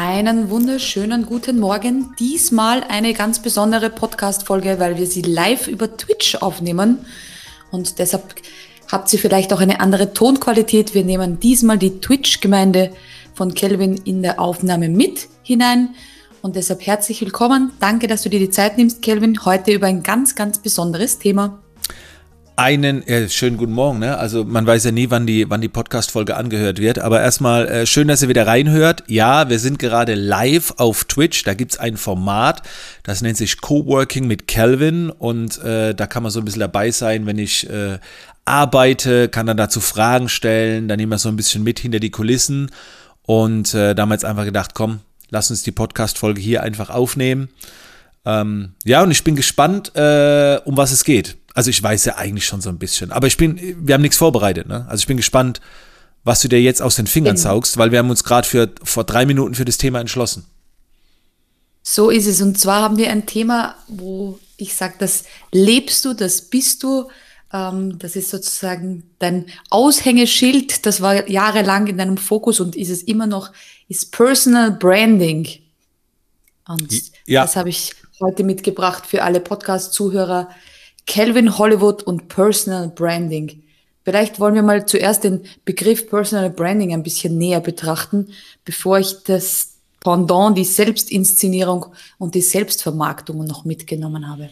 Einen wunderschönen guten Morgen. Diesmal eine ganz besondere Podcast-Folge, weil wir sie live über Twitch aufnehmen. Und deshalb habt ihr vielleicht auch eine andere Tonqualität. Wir nehmen diesmal die Twitch-Gemeinde von Kelvin in der Aufnahme mit hinein. Und deshalb herzlich willkommen. Danke, dass du dir die Zeit nimmst, Kelvin, heute über ein ganz, ganz besonderes Thema einen äh, schönen guten Morgen. Ne? Also man weiß ja nie, wann die, wann die Podcast-Folge angehört wird. Aber erstmal äh, schön, dass ihr wieder reinhört. Ja, wir sind gerade live auf Twitch. Da gibt's ein Format, das nennt sich Coworking mit Calvin. Und äh, da kann man so ein bisschen dabei sein, wenn ich äh, arbeite, kann dann dazu Fragen stellen. Dann nehmen wir so ein bisschen mit hinter die Kulissen. Und äh, damals einfach gedacht, komm, lass uns die Podcast-Folge hier einfach aufnehmen. Ähm, ja, und ich bin gespannt, äh, um was es geht. Also ich weiß ja eigentlich schon so ein bisschen, aber ich bin, wir haben nichts vorbereitet, ne? Also ich bin gespannt, was du dir jetzt aus den Fingern saugst, weil wir haben uns gerade für vor drei Minuten für das Thema entschlossen. So ist es. Und zwar haben wir ein Thema, wo ich sage, das lebst du, das bist du. Ähm, das ist sozusagen dein Aushängeschild. Das war jahrelang in deinem Fokus und ist es immer noch, ist Personal Branding. Und ja. das habe ich heute mitgebracht für alle Podcast-Zuhörer. Calvin Hollywood und Personal Branding. Vielleicht wollen wir mal zuerst den Begriff Personal Branding ein bisschen näher betrachten, bevor ich das Pendant, die Selbstinszenierung und die Selbstvermarktung noch mitgenommen habe.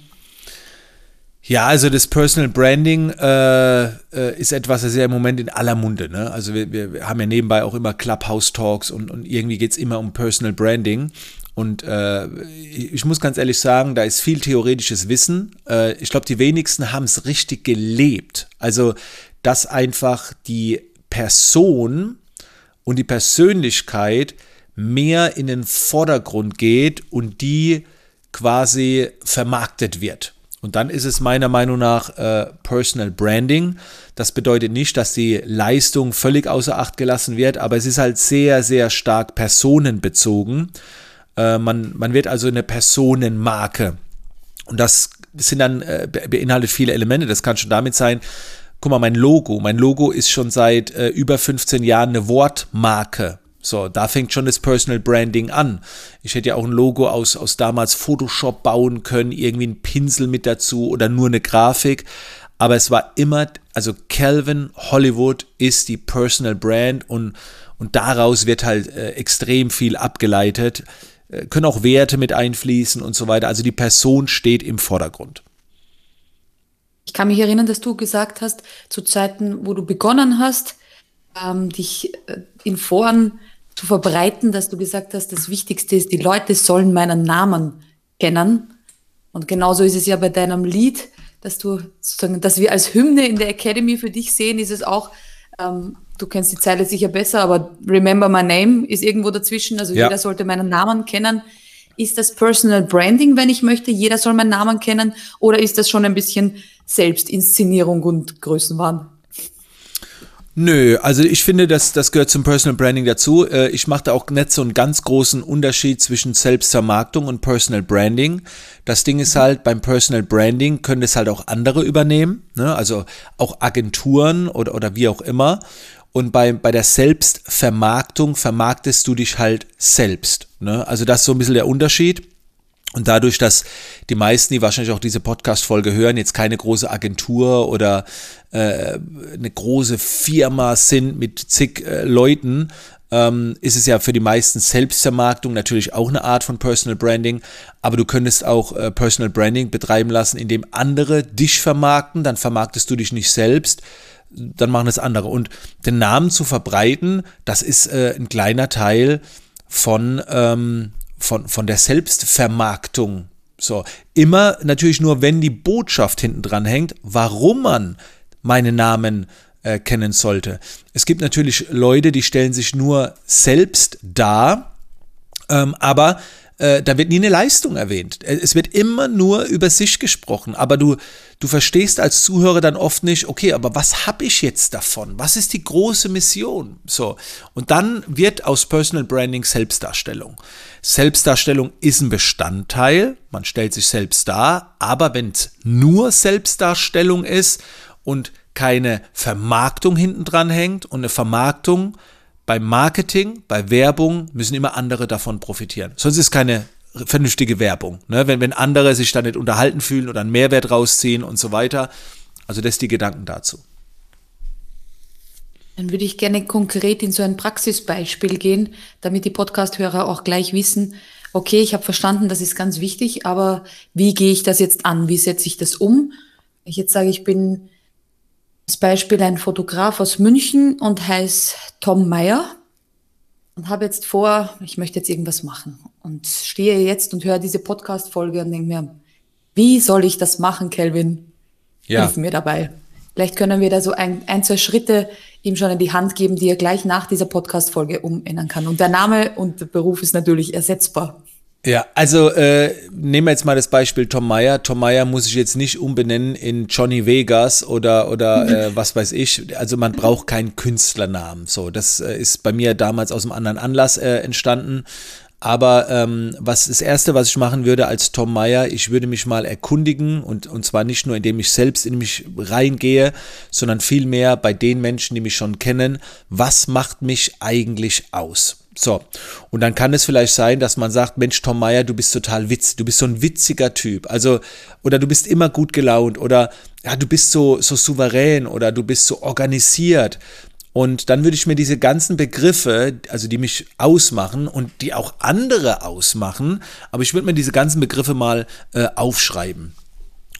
Ja, also das Personal Branding äh, äh, ist etwas, das ist ja im Moment in aller Munde. Ne? Also wir, wir haben ja nebenbei auch immer Clubhouse-Talks und, und irgendwie geht es immer um Personal Branding. Und äh, ich muss ganz ehrlich sagen, da ist viel theoretisches Wissen. Äh, ich glaube, die wenigsten haben es richtig gelebt. Also, dass einfach die Person und die Persönlichkeit mehr in den Vordergrund geht und die quasi vermarktet wird. Und dann ist es meiner Meinung nach äh, Personal Branding. Das bedeutet nicht, dass die Leistung völlig außer Acht gelassen wird, aber es ist halt sehr, sehr stark personenbezogen. Äh, man, man wird also eine Personenmarke. Und das sind dann, äh, beinhaltet viele Elemente. Das kann schon damit sein, guck mal, mein Logo. Mein Logo ist schon seit äh, über 15 Jahren eine Wortmarke. So, da fängt schon das Personal Branding an. Ich hätte ja auch ein Logo aus, aus damals Photoshop bauen können, irgendwie ein Pinsel mit dazu oder nur eine Grafik. Aber es war immer, also Calvin Hollywood ist die Personal Brand und, und daraus wird halt äh, extrem viel abgeleitet. Äh, können auch Werte mit einfließen und so weiter. Also die Person steht im Vordergrund. Ich kann mich erinnern, dass du gesagt hast, zu Zeiten, wo du begonnen hast, ähm, dich äh, in Foren zu verbreiten, dass du gesagt hast, das Wichtigste ist, die Leute sollen meinen Namen kennen. Und genauso ist es ja bei deinem Lied, dass du sozusagen, dass wir als Hymne in der Academy für dich sehen, ist es auch, ähm, du kennst die Zeile sicher besser, aber Remember My Name ist irgendwo dazwischen. Also ja. jeder sollte meinen Namen kennen. Ist das Personal Branding, wenn ich möchte, jeder soll meinen Namen kennen? Oder ist das schon ein bisschen Selbstinszenierung und Größenwahn? Nö, also ich finde, das, das gehört zum Personal Branding dazu. Äh, ich mache da auch nicht so einen ganz großen Unterschied zwischen Selbstvermarktung und Personal Branding. Das Ding ist halt, beim Personal Branding können es halt auch andere übernehmen, ne? also auch Agenturen oder, oder wie auch immer. Und bei, bei der Selbstvermarktung vermarktest du dich halt selbst. Ne? Also das ist so ein bisschen der Unterschied. Und dadurch, dass die meisten, die wahrscheinlich auch diese Podcast-Folge hören, jetzt keine große Agentur oder äh, eine große Firma sind mit zig äh, Leuten, ähm, ist es ja für die meisten Selbstvermarktung natürlich auch eine Art von Personal Branding. Aber du könntest auch äh, Personal Branding betreiben lassen, indem andere dich vermarkten, dann vermarktest du dich nicht selbst dann machen es andere. Und den Namen zu verbreiten, das ist äh, ein kleiner Teil von, ähm, von, von der Selbstvermarktung. So, immer natürlich nur, wenn die Botschaft hinten dran hängt, warum man meinen Namen äh, kennen sollte. Es gibt natürlich Leute, die stellen sich nur selbst dar, ähm, aber äh, da wird nie eine Leistung erwähnt. Äh, es wird immer nur über sich gesprochen, aber du, du verstehst als Zuhörer dann oft nicht, okay, aber was habe ich jetzt davon? Was ist die große Mission? So, und dann wird aus Personal Branding Selbstdarstellung. Selbstdarstellung ist ein Bestandteil, man stellt sich selbst dar, aber wenn es nur Selbstdarstellung ist und keine Vermarktung hinten dran hängt und eine Vermarktung Beim Marketing, bei Werbung müssen immer andere davon profitieren. Sonst ist keine vernünftige Werbung. Ne? Wenn, wenn andere sich da nicht unterhalten fühlen oder einen Mehrwert rausziehen und so weiter. Also das die Gedanken dazu. Dann würde ich gerne konkret in so ein Praxisbeispiel gehen, damit die Podcast-Hörer auch gleich wissen, okay, ich habe verstanden, das ist ganz wichtig, aber wie gehe ich das jetzt an? Wie setze ich das um? Ich jetzt sage, ich bin als Beispiel ein Fotograf aus München und heiße Tom Meyer und habe jetzt vor, ich möchte jetzt irgendwas machen und stehe jetzt und höre diese Podcast-Folge und denke mir, wie soll ich das machen, Kelvin? Ja. Hilf mir dabei. Vielleicht können wir da so ein, ein, zwei Schritte ihm schon in die Hand geben, die er gleich nach dieser Podcast-Folge umändern kann. Und der Name und der Beruf ist natürlich ersetzbar. Ja, also äh, nehmen wir jetzt mal das Beispiel Tom Meyer. Tom Meyer muss ich jetzt nicht umbenennen in Johnny Vegas oder oder äh, was weiß ich. Also man braucht keinen Künstlernamen. So, das äh, ist bei mir damals aus einem anderen Anlass äh, entstanden. Aber ähm, was das Erste, was ich machen würde als Tom Meyer, ich würde mich mal erkundigen und, und zwar nicht nur, indem ich selbst in mich reingehe, sondern vielmehr bei den Menschen, die mich schon kennen, was macht mich eigentlich aus? So, und dann kann es vielleicht sein, dass man sagt, Mensch, Tom Meyer, du bist total witzig, du bist so ein witziger Typ. Also, oder du bist immer gut gelaunt oder ja, du bist so, so souverän oder du bist so organisiert. Und dann würde ich mir diese ganzen Begriffe, also die mich ausmachen und die auch andere ausmachen, aber ich würde mir diese ganzen Begriffe mal äh, aufschreiben.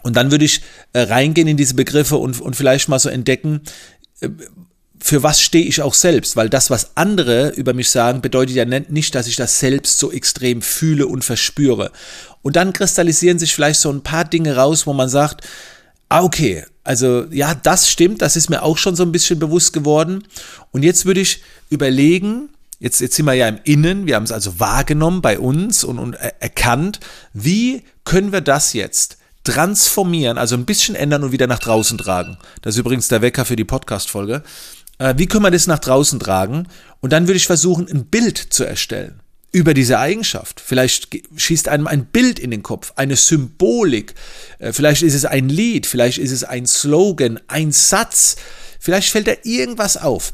Und dann würde ich äh, reingehen in diese Begriffe und, und vielleicht mal so entdecken, äh, für was stehe ich auch selbst, weil das, was andere über mich sagen, bedeutet ja nicht, dass ich das selbst so extrem fühle und verspüre. Und dann kristallisieren sich vielleicht so ein paar Dinge raus, wo man sagt, ah, okay, also ja, das stimmt, das ist mir auch schon so ein bisschen bewusst geworden. Und jetzt würde ich überlegen, jetzt, jetzt sind wir ja im Innen, wir haben es also wahrgenommen bei uns und, und erkannt, wie können wir das jetzt transformieren, also ein bisschen ändern und wieder nach draußen tragen. Das ist übrigens der Wecker für die Podcast-Folge. Äh, wie können wir das nach draußen tragen? Und dann würde ich versuchen, ein Bild zu erstellen über diese Eigenschaft. Vielleicht schießt einem ein Bild in den Kopf, eine Symbolik. Äh, vielleicht ist es ein Lied, vielleicht ist es ein Slogan, ein Satz. Vielleicht fällt da irgendwas auf.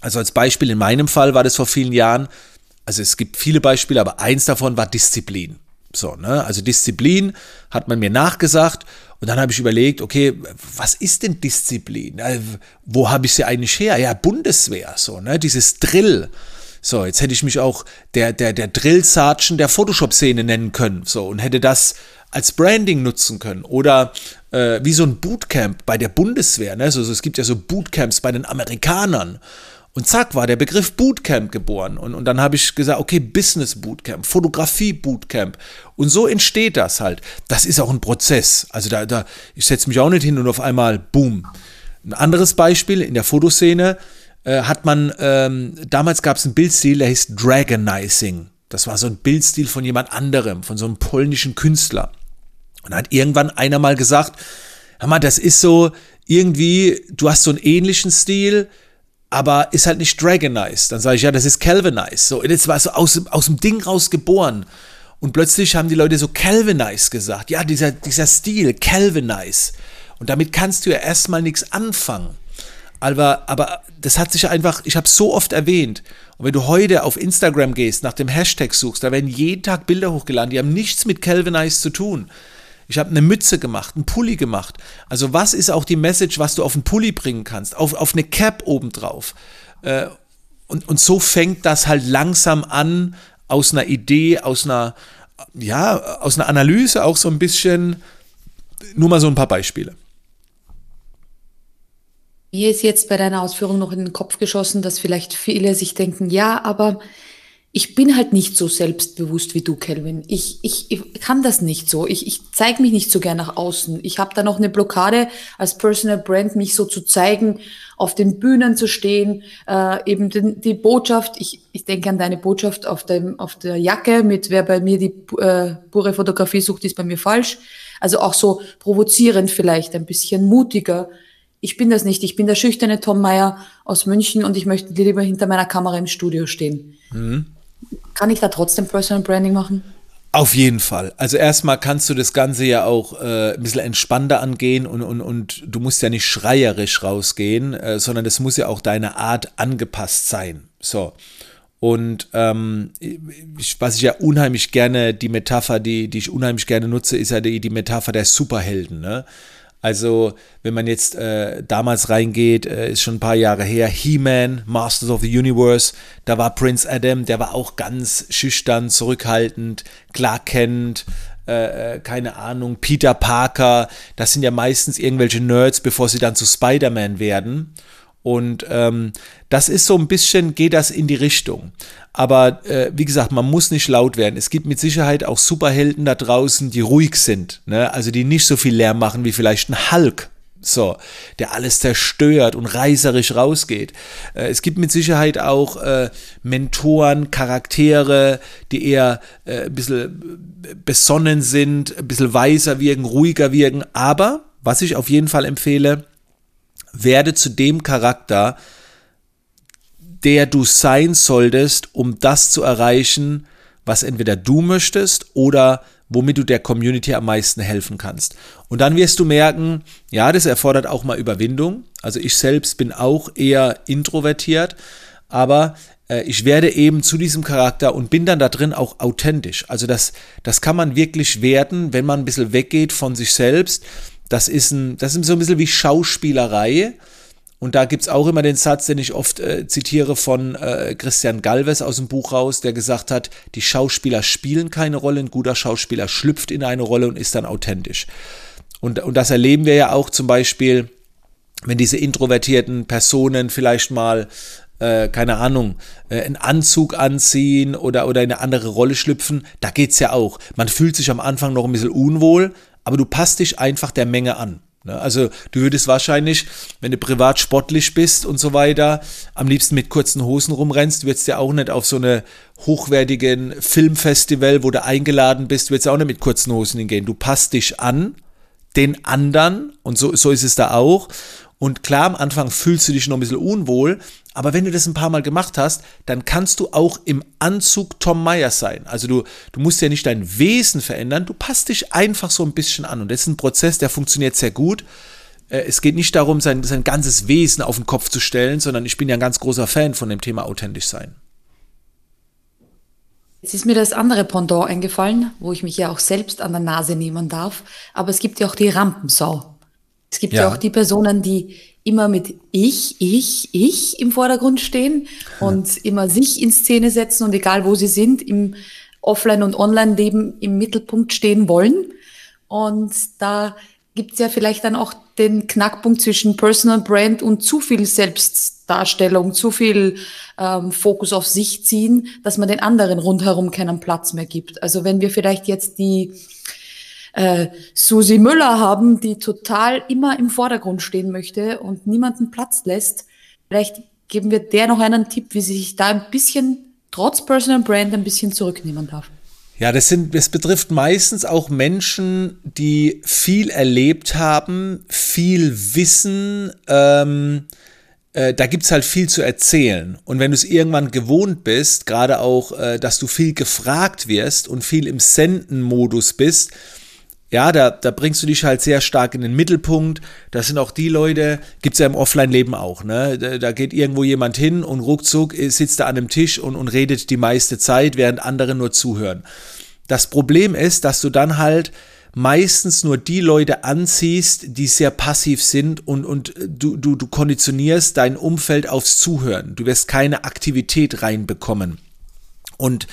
Also als Beispiel in meinem Fall war das vor vielen Jahren, also es gibt viele Beispiele, aber eins davon war Disziplin. So, ne? Also Disziplin hat man mir nachgesagt und dann habe ich überlegt, okay, was ist denn Disziplin? Äh, wo habe ich sie eigentlich her? Ja, Bundeswehr, so, ne? Dieses Drill. So, jetzt hätte ich mich auch der, der, der Drill-Sergeant der Photoshop-Szene nennen können. So, und hätte das als Branding nutzen können. Oder äh, wie so ein Bootcamp bei der Bundeswehr. Ne? So, so, es gibt ja so Bootcamps bei den Amerikanern. Und zack, war der Begriff Bootcamp geboren. Und, und dann habe ich gesagt, okay, Business Bootcamp, Fotografie Bootcamp. Und so entsteht das halt. Das ist auch ein Prozess. Also da, da ich setze mich auch nicht hin und auf einmal, boom. Ein anderes Beispiel in der Fotoszene äh, hat man, ähm, damals gab es einen Bildstil, der hieß Dragonizing. Das war so ein Bildstil von jemand anderem, von so einem polnischen Künstler. Und hat irgendwann einer mal gesagt, hör mal, das ist so irgendwie, du hast so einen ähnlichen Stil, aber ist halt nicht Dragonized. Dann sage ich, ja, das ist Calvinized. So, das war so aus, aus dem Ding raus geboren. Und plötzlich haben die Leute so Calvinized gesagt. Ja, dieser, dieser Stil, Calvinized. Und damit kannst du ja erstmal nichts anfangen. Aber, aber das hat sich einfach, ich habe so oft erwähnt. Und wenn du heute auf Instagram gehst, nach dem Hashtag suchst, da werden jeden Tag Bilder hochgeladen, die haben nichts mit Calvinized zu tun. Ich habe eine Mütze gemacht, einen Pulli gemacht. Also was ist auch die Message, was du auf einen Pulli bringen kannst? Auf, auf eine Cap obendrauf. Äh, und, und so fängt das halt langsam an, aus einer Idee, aus einer, ja, aus einer Analyse auch so ein bisschen, nur mal so ein paar Beispiele. Mir ist jetzt bei deiner Ausführung noch in den Kopf geschossen, dass vielleicht viele sich denken, ja, aber ich bin halt nicht so selbstbewusst wie du, Kelvin. Ich, ich, ich kann das nicht so. Ich, ich zeige mich nicht so gern nach außen. Ich habe da noch eine Blockade als Personal Brand, mich so zu zeigen, auf den Bühnen zu stehen, äh, eben den, die Botschaft. Ich, ich denke an deine Botschaft auf, dem, auf der Jacke mit, wer bei mir die äh, pure Fotografie sucht, ist bei mir falsch. Also auch so provozierend vielleicht, ein bisschen mutiger. Ich bin das nicht. Ich bin der schüchterne Tom Meyer aus München und ich möchte lieber hinter meiner Kamera im Studio stehen. Mhm. Kann ich da trotzdem Personal Branding machen? Auf jeden Fall. Also erstmal kannst du das Ganze ja auch äh, ein bisschen entspannter angehen und, und, und du musst ja nicht schreierisch rausgehen, äh, sondern es muss ja auch deine Art angepasst sein. So. Und ähm, ich, was ich ja unheimlich gerne, die Metapher, die, die ich unheimlich gerne nutze, ist ja die, die Metapher der Superhelden. Ne? Also, wenn man jetzt äh, damals reingeht, äh, ist schon ein paar Jahre her, He-Man, Masters of the Universe, da war Prince Adam, der war auch ganz schüchtern, zurückhaltend, Clark Kent, äh, äh, keine Ahnung, Peter Parker, das sind ja meistens irgendwelche Nerds, bevor sie dann zu Spider-Man werden. Und ähm, das ist so ein bisschen, geht das in die Richtung. Aber äh, wie gesagt, man muss nicht laut werden. Es gibt mit Sicherheit auch Superhelden da draußen, die ruhig sind. Ne? Also die nicht so viel Lärm machen wie vielleicht ein Hulk. So, der alles zerstört und reißerisch rausgeht. Äh, es gibt mit Sicherheit auch äh, Mentoren, Charaktere, die eher äh, ein bisschen besonnen sind, ein bisschen weiser wirken, ruhiger wirken. Aber, was ich auf jeden Fall empfehle, werde zu dem Charakter, der du sein solltest, um das zu erreichen, was entweder du möchtest oder womit du der Community am meisten helfen kannst. Und dann wirst du merken, ja, das erfordert auch mal Überwindung. Also ich selbst bin auch eher introvertiert, aber äh, ich werde eben zu diesem Charakter und bin dann da drin auch authentisch. Also das, das kann man wirklich werden, wenn man ein bisschen weggeht von sich selbst das ist, ein, das ist so ein bisschen wie Schauspielerei. Und da gibt es auch immer den Satz, den ich oft äh, zitiere von äh, Christian Galvez aus dem Buch raus, der gesagt hat, die Schauspieler spielen keine Rolle, ein guter Schauspieler schlüpft in eine Rolle und ist dann authentisch. Und, und das erleben wir ja auch zum Beispiel, wenn diese introvertierten Personen vielleicht mal äh, keine Ahnung, äh, einen Anzug anziehen oder, oder in eine andere Rolle schlüpfen, da geht es ja auch. Man fühlt sich am Anfang noch ein bisschen unwohl, aber du passt dich einfach der Menge an. Ne? Also du würdest wahrscheinlich, wenn du privat sportlich bist und so weiter, am liebsten mit kurzen Hosen rumrennst, würdest ja auch nicht auf so eine hochwertigen Filmfestival, wo du eingeladen bist, würdest ja auch nicht mit kurzen Hosen hingehen. Du passt dich an den anderen und so, so ist es da auch. Und klar, am Anfang fühlst du dich noch ein bisschen unwohl, aber wenn du das ein paar Mal gemacht hast, dann kannst du auch im Anzug Tom Myers sein. Also du, du musst ja nicht dein Wesen verändern, du passt dich einfach so ein bisschen an. Und das ist ein Prozess, der funktioniert sehr gut. Äh, es geht nicht darum, sein, sein ganzes Wesen auf den Kopf zu stellen, sondern ich bin ja ein ganz großer Fan von dem Thema authentisch sein. Jetzt ist mir das andere Pendant eingefallen, wo ich mich ja auch selbst an der Nase nehmen darf. Aber es gibt ja auch die Rampensau. Es gibt ja. ja auch die Personen, die immer mit ich, ich, ich im Vordergrund stehen und ja. immer sich in Szene setzen und egal wo sie sind, im Offline- und Online-Leben im Mittelpunkt stehen wollen. Und da gibt es ja vielleicht dann auch den Knackpunkt zwischen Personal Brand und zu viel Selbstdarstellung, zu viel ähm, Fokus auf sich ziehen, dass man den anderen rundherum keinen Platz mehr gibt. Also wenn wir vielleicht jetzt die äh, Susi Müller haben, die total immer im Vordergrund stehen möchte und niemanden Platz lässt. Vielleicht geben wir der noch einen Tipp, wie sie sich da ein bisschen trotz Personal Brand ein bisschen zurücknehmen darf. Ja, das sind, das betrifft meistens auch Menschen, die viel erlebt haben, viel wissen, ähm, äh, da gibt es halt viel zu erzählen. Und wenn du es irgendwann gewohnt bist, gerade auch, äh, dass du viel gefragt wirst und viel im Senden-Modus bist, ja, da, da bringst du dich halt sehr stark in den Mittelpunkt. Das sind auch die Leute, gibt's ja im Offline-Leben auch, ne? Da, da, geht irgendwo jemand hin und ruckzuck sitzt er an einem Tisch und, und redet die meiste Zeit, während andere nur zuhören. Das Problem ist, dass du dann halt meistens nur die Leute anziehst, die sehr passiv sind und, und du, du, du konditionierst dein Umfeld aufs Zuhören. Du wirst keine Aktivität reinbekommen. Und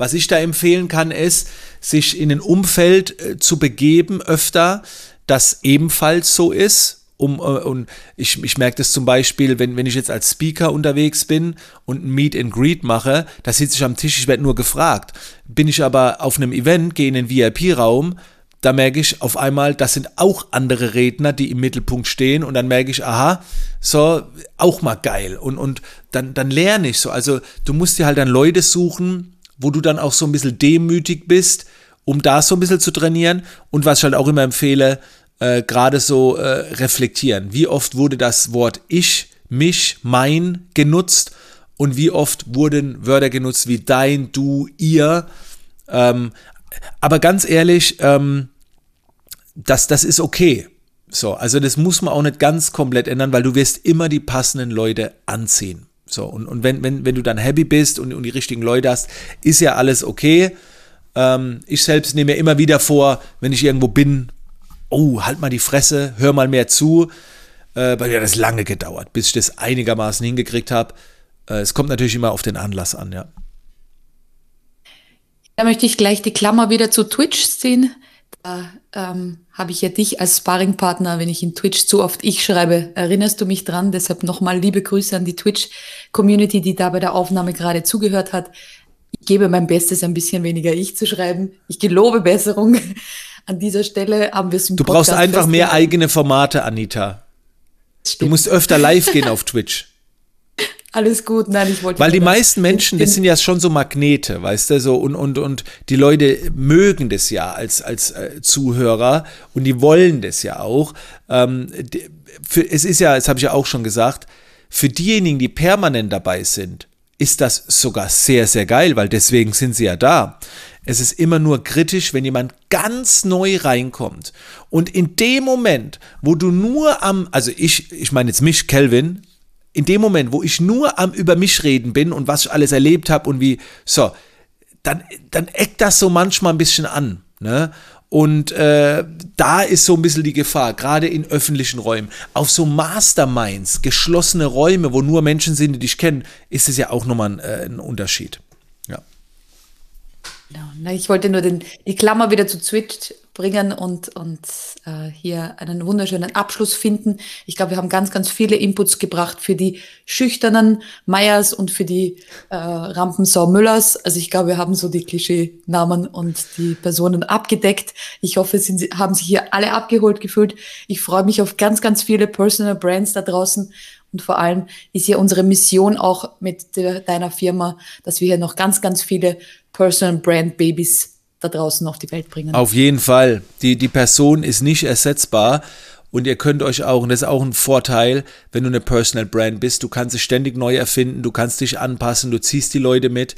was ich da empfehlen kann, ist, sich in ein Umfeld äh, zu begeben öfter, das ebenfalls so ist. Um, äh, und ich, ich merke das zum Beispiel, wenn, wenn ich jetzt als Speaker unterwegs bin und ein Meet and Greet mache, da sitze ich am Tisch, ich werde nur gefragt. Bin ich aber auf einem Event, gehe in den VIP-Raum, da merke ich auf einmal, das sind auch andere Redner, die im Mittelpunkt stehen und dann merke ich, aha, so, auch mal geil und, und dann, dann lerne ich so. Also du musst dir halt dann Leute suchen, wo du dann auch so ein bisschen demütig bist, um da so ein bisschen zu trainieren. Und was ich halt auch immer empfehle, äh, gerade so äh, reflektieren. Wie oft wurde das Wort ich, mich, mein genutzt und wie oft wurden Wörter genutzt wie dein, du, ihr. Ähm, aber ganz ehrlich, ähm, das, das ist okay. So, also das muss man auch nicht ganz komplett ändern, weil du wirst immer die passenden Leute anziehen. So, und, und wenn, wenn, wenn du dann happy bist und, und die richtigen Leute hast, ist ja alles okay. Ähm, ich selbst nehme mir immer wieder vor, wenn ich irgendwo bin, oh, halt mal die Fresse, hör mal mehr zu. Äh, bei mir hat das lange gedauert, bis ich das einigermaßen hingekriegt habe. Äh, es kommt natürlich immer auf den Anlass an, ja. Da möchte ich gleich die Klammer wieder zu Twitch ziehen. Da ähm, habe ich ja dich als Sparringpartner, wenn ich in Twitch zu oft ich schreibe. Erinnerst du mich dran? Deshalb nochmal liebe Grüße an die Twitch-Community, die da bei der Aufnahme gerade zugehört hat. Ich gebe mein Bestes, ein bisschen weniger ich zu schreiben. Ich gelobe Besserung. An dieser Stelle haben wir es im Du Podcast brauchst einfach mehr eigene Formate, Anita. Du musst öfter live gehen auf Twitch. Alles gut, nein, ich wollte. Weil die meisten Menschen, das sind ja schon so Magnete, weißt du, so und und und die Leute mögen das ja als als äh, Zuhörer und die wollen das ja auch. Ähm, die, für, es ist ja, das habe ich ja auch schon gesagt, für diejenigen, die permanent dabei sind, ist das sogar sehr sehr geil, weil deswegen sind sie ja da. Es ist immer nur kritisch, wenn jemand ganz neu reinkommt. Und in dem Moment, wo du nur am, also ich, ich meine jetzt mich, Kelvin, in dem Moment, wo ich nur am über mich reden bin und was ich alles erlebt habe und wie, so, dann, dann eckt das so manchmal ein bisschen an. Ne? Und äh, da ist so ein bisschen die Gefahr, gerade in öffentlichen Räumen. Auf so Masterminds, geschlossene Räume, wo nur Menschen sind, die dich kennen, ist es ja auch nochmal ein, äh, ein Unterschied. Genau. Ich wollte nur den, die Klammer wieder zu Twitch bringen und, und äh, hier einen wunderschönen Abschluss finden. Ich glaube, wir haben ganz, ganz viele Inputs gebracht für die schüchternen Meyers und für die äh, Rampensau Müllers. Also ich glaube, wir haben so die Klischee-Namen und die Personen abgedeckt. Ich hoffe, sind, haben sich hier alle abgeholt gefühlt. Ich freue mich auf ganz, ganz viele Personal Brands da draußen und vor allem ist ja unsere Mission auch mit de deiner Firma, dass wir hier noch ganz, ganz viele Personal Brand Babys da draußen auf die Welt bringen. Auf jeden Fall. Die, die Person ist nicht ersetzbar. Und ihr könnt euch auch, und das ist auch ein Vorteil, wenn du eine Personal Brand bist, du kannst dich ständig neu erfinden, du kannst dich anpassen, du ziehst die Leute mit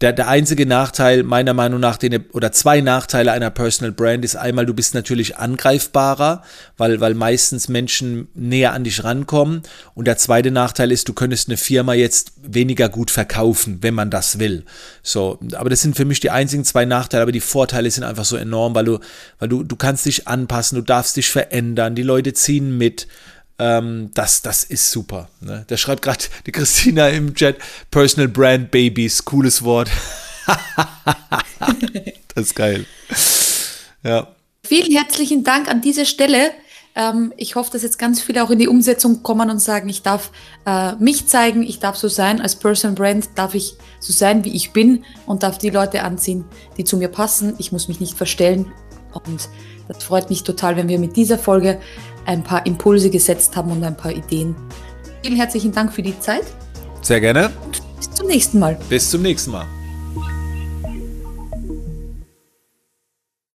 der, der einzige Nachteil meiner Meinung nach, den, oder zwei Nachteile einer Personal Brand ist einmal, du bist natürlich angreifbarer, weil, weil meistens Menschen näher an dich rankommen. Und der zweite Nachteil ist, du könntest eine Firma jetzt weniger gut verkaufen, wenn man das will. So, aber das sind für mich die einzigen zwei Nachteile, aber die Vorteile sind einfach so enorm, weil du, weil du, du kannst dich anpassen, du darfst dich verändern, die Leute ziehen mit. Ähm, das, das ist super. Ne? Da schreibt gerade die Christina im Chat, Personal Brand Babies, cooles Wort. das ist geil. Ja. Vielen herzlichen Dank an dieser Stelle. Ähm, ich hoffe, dass jetzt ganz viele auch in die Umsetzung kommen und sagen, ich darf äh, mich zeigen, ich darf so sein. Als Personal Brand darf ich so sein, wie ich bin und darf die Leute anziehen, die zu mir passen. Ich muss mich nicht verstellen. Und das freut mich total, wenn wir mit dieser Folge ein paar Impulse gesetzt haben und ein paar Ideen. Vielen herzlichen Dank für die Zeit. Sehr gerne. Und bis zum nächsten Mal. Bis zum nächsten Mal.